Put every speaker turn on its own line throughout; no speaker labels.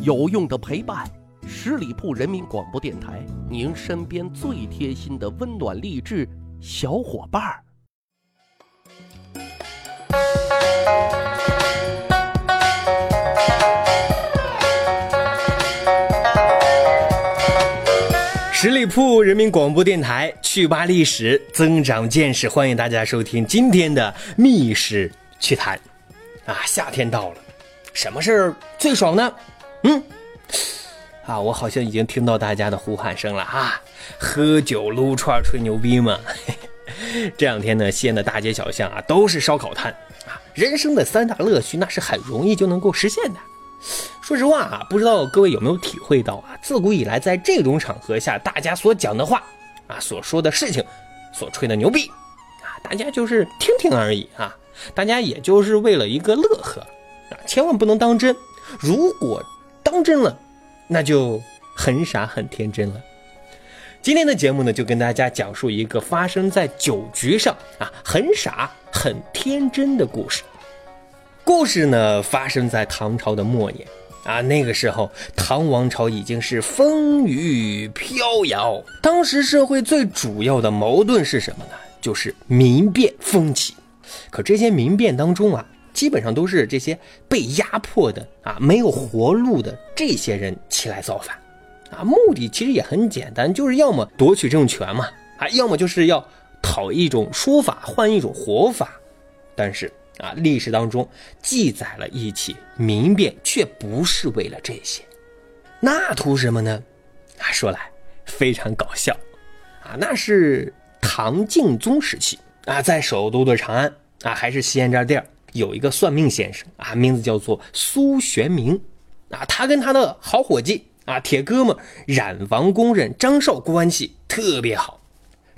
有用的陪伴，十里铺人民广播电台，您身边最贴心的温暖励志小伙伴儿。
十里铺人民广播电台，趣吧历史，增长见识，欢迎大家收听今天的密室趣谈。啊，夏天到了，什么事儿最爽呢？嗯，啊，我好像已经听到大家的呼喊声了啊！喝酒、撸串、吹牛逼嘛。这两天呢，西安的大街小巷啊，都是烧烤摊啊。人生的三大乐趣，那是很容易就能够实现的。说实话啊，不知道各位有没有体会到啊？自古以来，在这种场合下，大家所讲的话啊，所说的事情，所吹的牛逼啊，大家就是听听而已啊。大家也就是为了一个乐呵啊，千万不能当真。如果当真了，那就很傻很天真了。今天的节目呢，就跟大家讲述一个发生在酒局上啊，很傻很天真的故事。故事呢，发生在唐朝的末年啊，那个时候唐王朝已经是风雨飘摇。当时社会最主要的矛盾是什么呢？就是民变风起。可这些民变当中啊，基本上都是这些被压迫的啊，没有活路的这些人起来造反啊，目的其实也很简单，就是要么夺取政权嘛，啊，要么就是要讨一种说法，换一种活法。但是。啊，历史当中记载了一起民变，却不是为了这些，那图什么呢？啊，说来非常搞笑，啊，那是唐敬宗时期啊，在首都的长安啊，还是西安这地儿，有一个算命先生啊，名字叫做苏玄明，啊，他跟他的好伙计啊，铁哥们染房工人张绍关系特别好，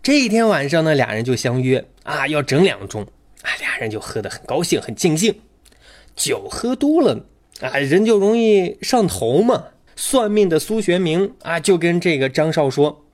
这一天晚上呢，俩人就相约啊，要整两盅。啊，俩人就喝得很高兴，很尽兴。酒喝多了啊，人就容易上头嘛。算命的苏玄明啊，就跟这个张少说：“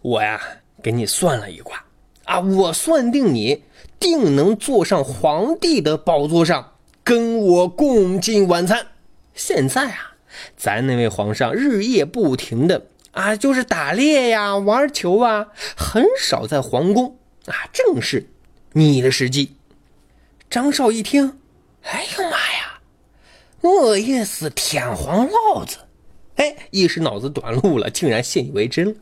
我呀，给你算了一卦啊，我算定你定能坐上皇帝的宝座上，跟我共进晚餐。现在啊，咱那位皇上日夜不停的啊，就是打猎呀、玩球啊，很少在皇宫啊，正是你的时机。”张少一听，哎呦妈呀！我也是天皇老子，哎，一时脑子短路了，竟然信以为真了。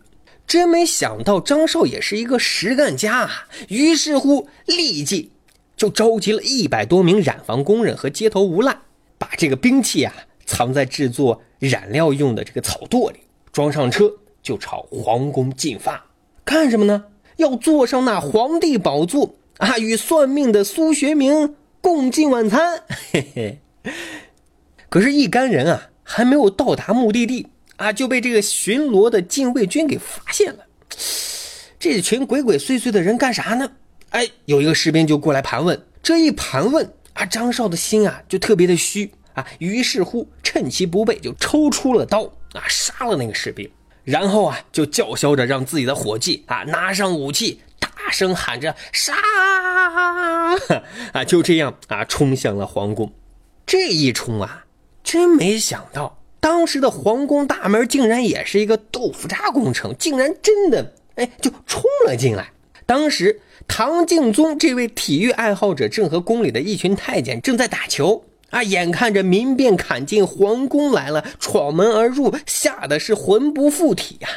真没想到张少也是一个实干家啊！于是乎，立即就召集了一百多名染房工人和街头无赖，把这个兵器啊藏在制作染料用的这个草垛里，装上车就朝皇宫进发。干什么呢？要坐上那皇帝宝座。啊，与算命的苏学明共进晚餐，嘿嘿。可是，一干人啊，还没有到达目的地啊，就被这个巡逻的禁卫军给发现了。这群鬼鬼祟祟的人干啥呢？哎，有一个士兵就过来盘问。这一盘问啊，张少的心啊就特别的虚啊，于是乎趁其不备，就抽出了刀啊，杀了那个士兵，然后啊，就叫嚣着让自己的伙计啊拿上武器。大声喊着杀啊！就这样啊，冲向了皇宫。这一冲啊，真没想到，当时的皇宫大门竟然也是一个豆腐渣工程，竟然真的哎就冲了进来。当时唐敬宗这位体育爱好者正和宫里的一群太监正在打球啊，眼看着民变砍进皇宫来了，闯门而入，吓得是魂不附体呀。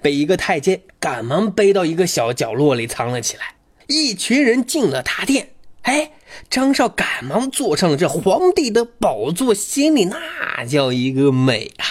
被一个太监赶忙背到一个小角落里藏了起来。一群人进了大殿，哎，张少赶忙坐上了这皇帝的宝座，心里那叫一个美啊！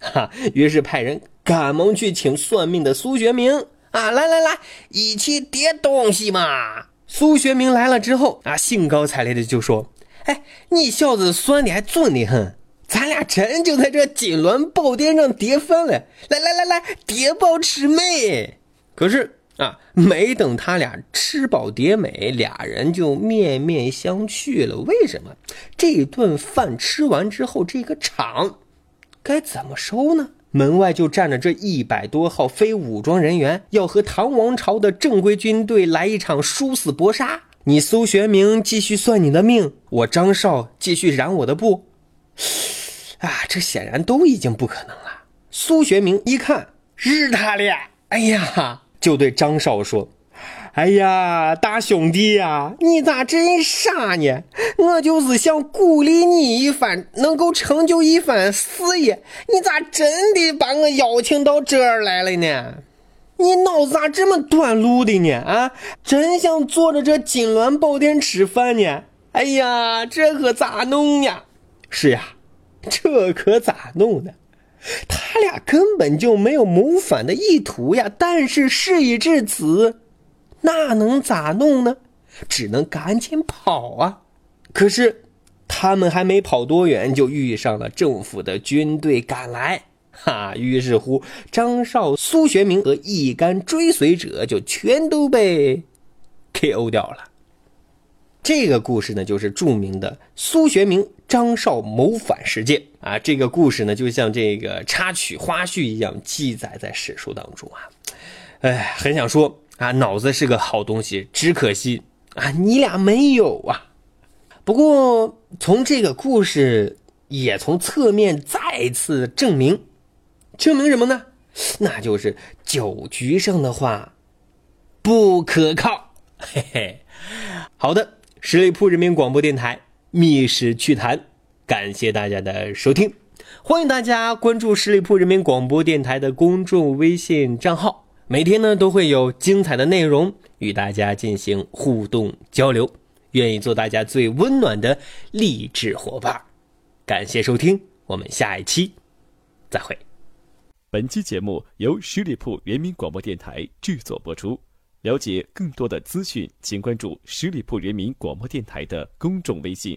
哈，于是派人赶忙去请算命的苏学明啊，来来来，一起叠东西嘛。苏学明来了之后啊，兴高采烈的就说：“哎，你小子算的还准的很。”咱俩真就在这金銮宝殿上叠饭了，来来来来，叠宝吃美。可是啊，没等他俩吃饱叠美，俩人就面面相觑了。为什么？这顿饭吃完之后，这个场该怎么收呢？门外就站着这一百多号非武装人员，要和唐王朝的正规军队来一场殊死搏杀。你苏玄明继续算你的命，我张少继续染我的布。啊，这显然都已经不可能了。苏学明一看日他俩，哎呀，就对张少说：“哎呀，大兄弟呀，你咋真傻呢？我就是想鼓励你一番，能够成就一番事业，你咋真的把我邀请到这儿来了呢？你脑子咋这么短路的呢？啊，真想坐着这金銮宝殿吃饭呢？哎呀，这可咋弄呀？是呀。”这可咋弄呢？他俩根本就没有谋反的意图呀！但是事已至此，那能咋弄呢？只能赶紧跑啊！可是他们还没跑多远，就遇上了政府的军队赶来，哈！于是乎，张少、苏学明和一干追随者就全都被 K.O. 掉了。这个故事呢，就是著名的苏学明、张少谋反事件啊。这个故事呢，就像这个插曲花絮一样，记载在史书当中啊。哎，很想说啊，脑子是个好东西，只可惜啊，你俩没有啊。不过从这个故事，也从侧面再次证明，证明什么呢？那就是酒局上的话不可靠。嘿嘿，好的。十里铺人民广播电台《密室趣谈》，感谢大家的收听，欢迎大家关注十里铺人民广播电台的公众微信账号，每天呢都会有精彩的内容与大家进行互动交流，愿意做大家最温暖的励志伙伴。感谢收听，我们下一期再会。
本期节目由十里铺人民广播电台制作播出。了解更多的资讯，请关注十里铺人民广播电台的公众微信